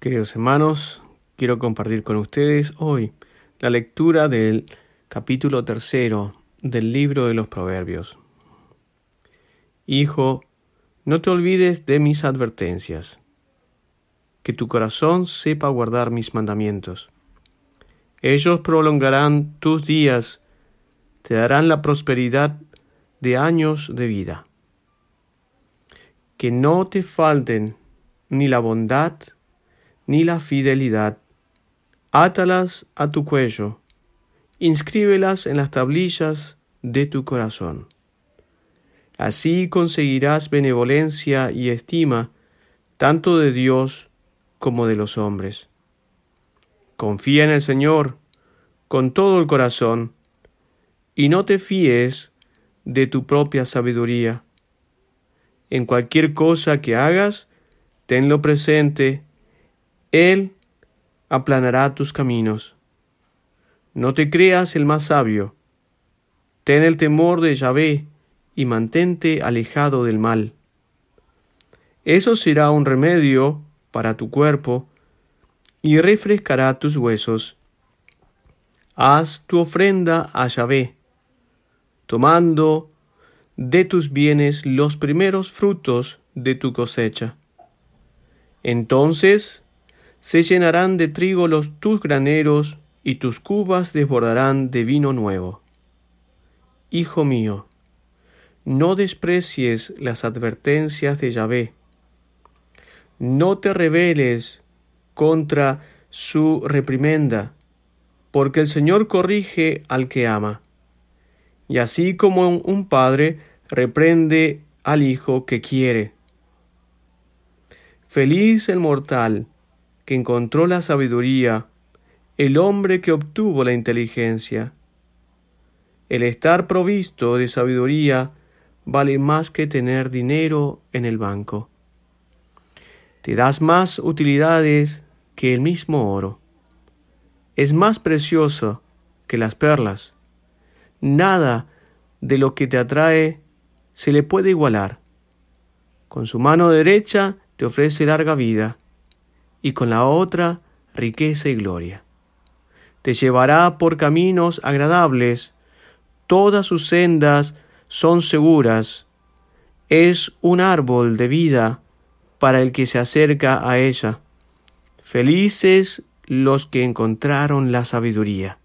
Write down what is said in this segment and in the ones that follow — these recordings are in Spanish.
Queridos hermanos, quiero compartir con ustedes hoy la lectura del capítulo tercero del libro de los Proverbios. Hijo, no te olvides de mis advertencias, que tu corazón sepa guardar mis mandamientos. Ellos prolongarán tus días, te darán la prosperidad de años de vida. Que no te falten ni la bondad ni la fidelidad. Átalas a tu cuello, inscríbelas en las tablillas de tu corazón. Así conseguirás benevolencia y estima tanto de Dios como de los hombres. Confía en el Señor con todo el corazón y no te fíes de tu propia sabiduría. En cualquier cosa que hagas, tenlo presente él aplanará tus caminos. No te creas el más sabio. Ten el temor de Yahvé y mantente alejado del mal. Eso será un remedio para tu cuerpo y refrescará tus huesos. Haz tu ofrenda a Yahvé, tomando de tus bienes los primeros frutos de tu cosecha. Entonces se llenarán de trigo los tus graneros y tus cubas desbordarán de vino nuevo. Hijo mío, no desprecies las advertencias de Yahvé, no te rebeles contra su reprimenda, porque el Señor corrige al que ama, y así como un padre reprende al hijo que quiere. Feliz el mortal que encontró la sabiduría, el hombre que obtuvo la inteligencia. El estar provisto de sabiduría vale más que tener dinero en el banco. Te das más utilidades que el mismo oro. Es más precioso que las perlas. Nada de lo que te atrae se le puede igualar. Con su mano derecha te ofrece larga vida y con la otra riqueza y gloria. Te llevará por caminos agradables, todas sus sendas son seguras, es un árbol de vida para el que se acerca a ella. Felices los que encontraron la sabiduría.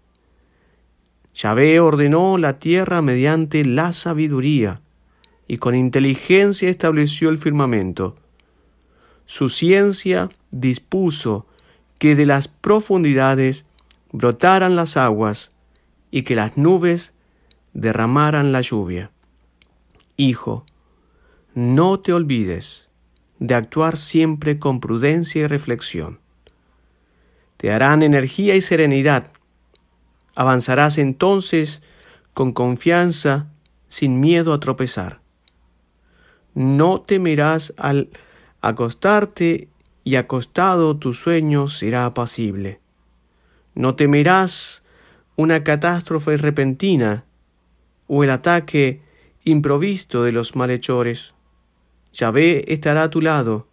Yahvé ordenó la tierra mediante la sabiduría, y con inteligencia estableció el firmamento. Su ciencia dispuso que de las profundidades brotaran las aguas y que las nubes derramaran la lluvia. Hijo, no te olvides de actuar siempre con prudencia y reflexión. Te harán energía y serenidad. Avanzarás entonces con confianza, sin miedo a tropezar. No temerás al acostarte y acostado tu sueño será apacible. No temerás una catástrofe repentina o el ataque improvisto de los malhechores. Yahvé estará a tu lado,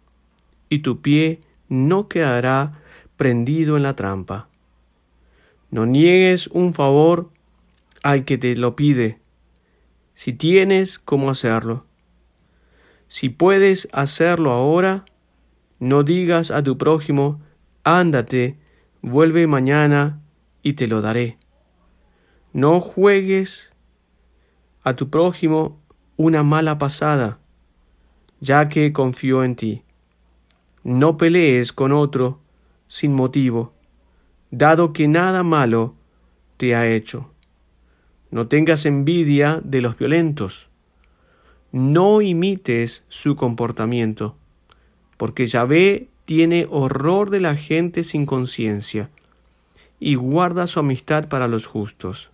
y tu pie no quedará prendido en la trampa. No niegues un favor al que te lo pide, si tienes cómo hacerlo. Si puedes hacerlo ahora, no digas a tu prójimo, ándate, vuelve mañana y te lo daré. No juegues a tu prójimo una mala pasada, ya que confío en ti. No pelees con otro sin motivo, dado que nada malo te ha hecho. No tengas envidia de los violentos no imites su comportamiento, porque Yahvé tiene horror de la gente sin conciencia y guarda su amistad para los justos.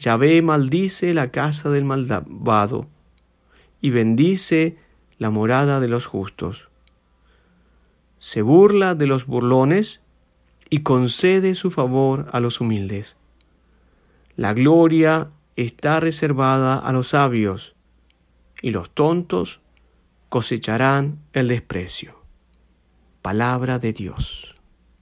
Yahvé maldice la casa del malvado y bendice la morada de los justos. Se burla de los burlones y concede su favor a los humildes. La gloria está reservada a los sabios y los tontos cosecharán el desprecio. Palabra de Dios.